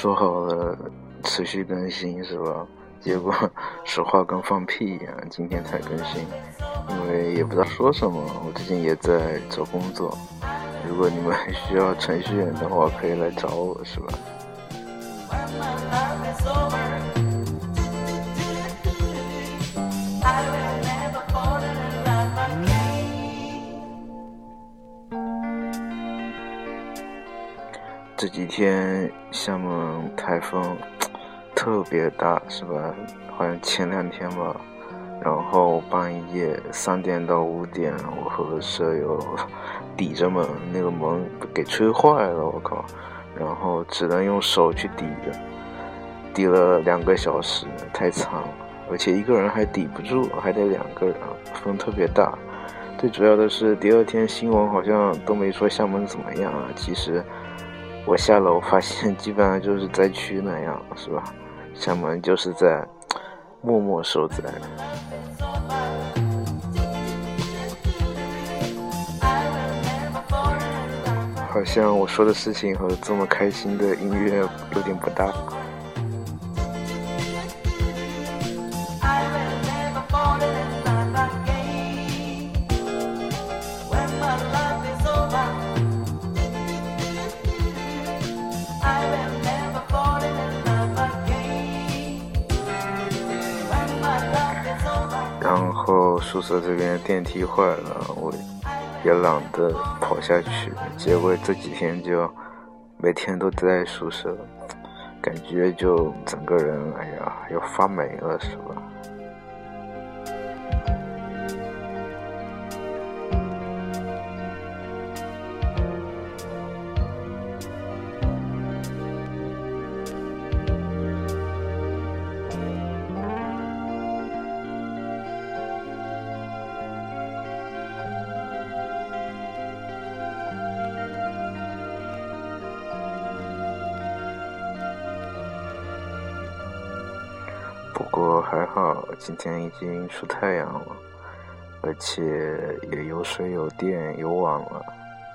说好了持续更新是吧？结果 说话跟放屁一样，今天才更新，因为也不知道说什么。我最近也在找工作，如果你们 需要程序员的话，可以来找我，是吧？这几天厦门台风特别大，是吧？好像前两天吧，然后半夜三点到五点，我和舍友抵着门，那个门给吹坏了，我靠！然后只能用手去抵着，抵了两个小时，太惨了，而且一个人还抵不住，还得两个人，风特别大。最主要的是第二天新闻好像都没说厦门怎么样啊，其实。我下楼发现，基本上就是灾区那样，是吧？厦门就是在默默受灾。好像我说的事情和这么开心的音乐有点不搭。然后宿舍这边电梯坏了，我也懒得跑下去，结果这几天就每天都在宿舍，感觉就整个人哎呀要发霉了，是吧？不过还好，今天已经出太阳了，而且也有水有电有网了，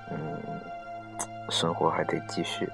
嗯，生活还得继续。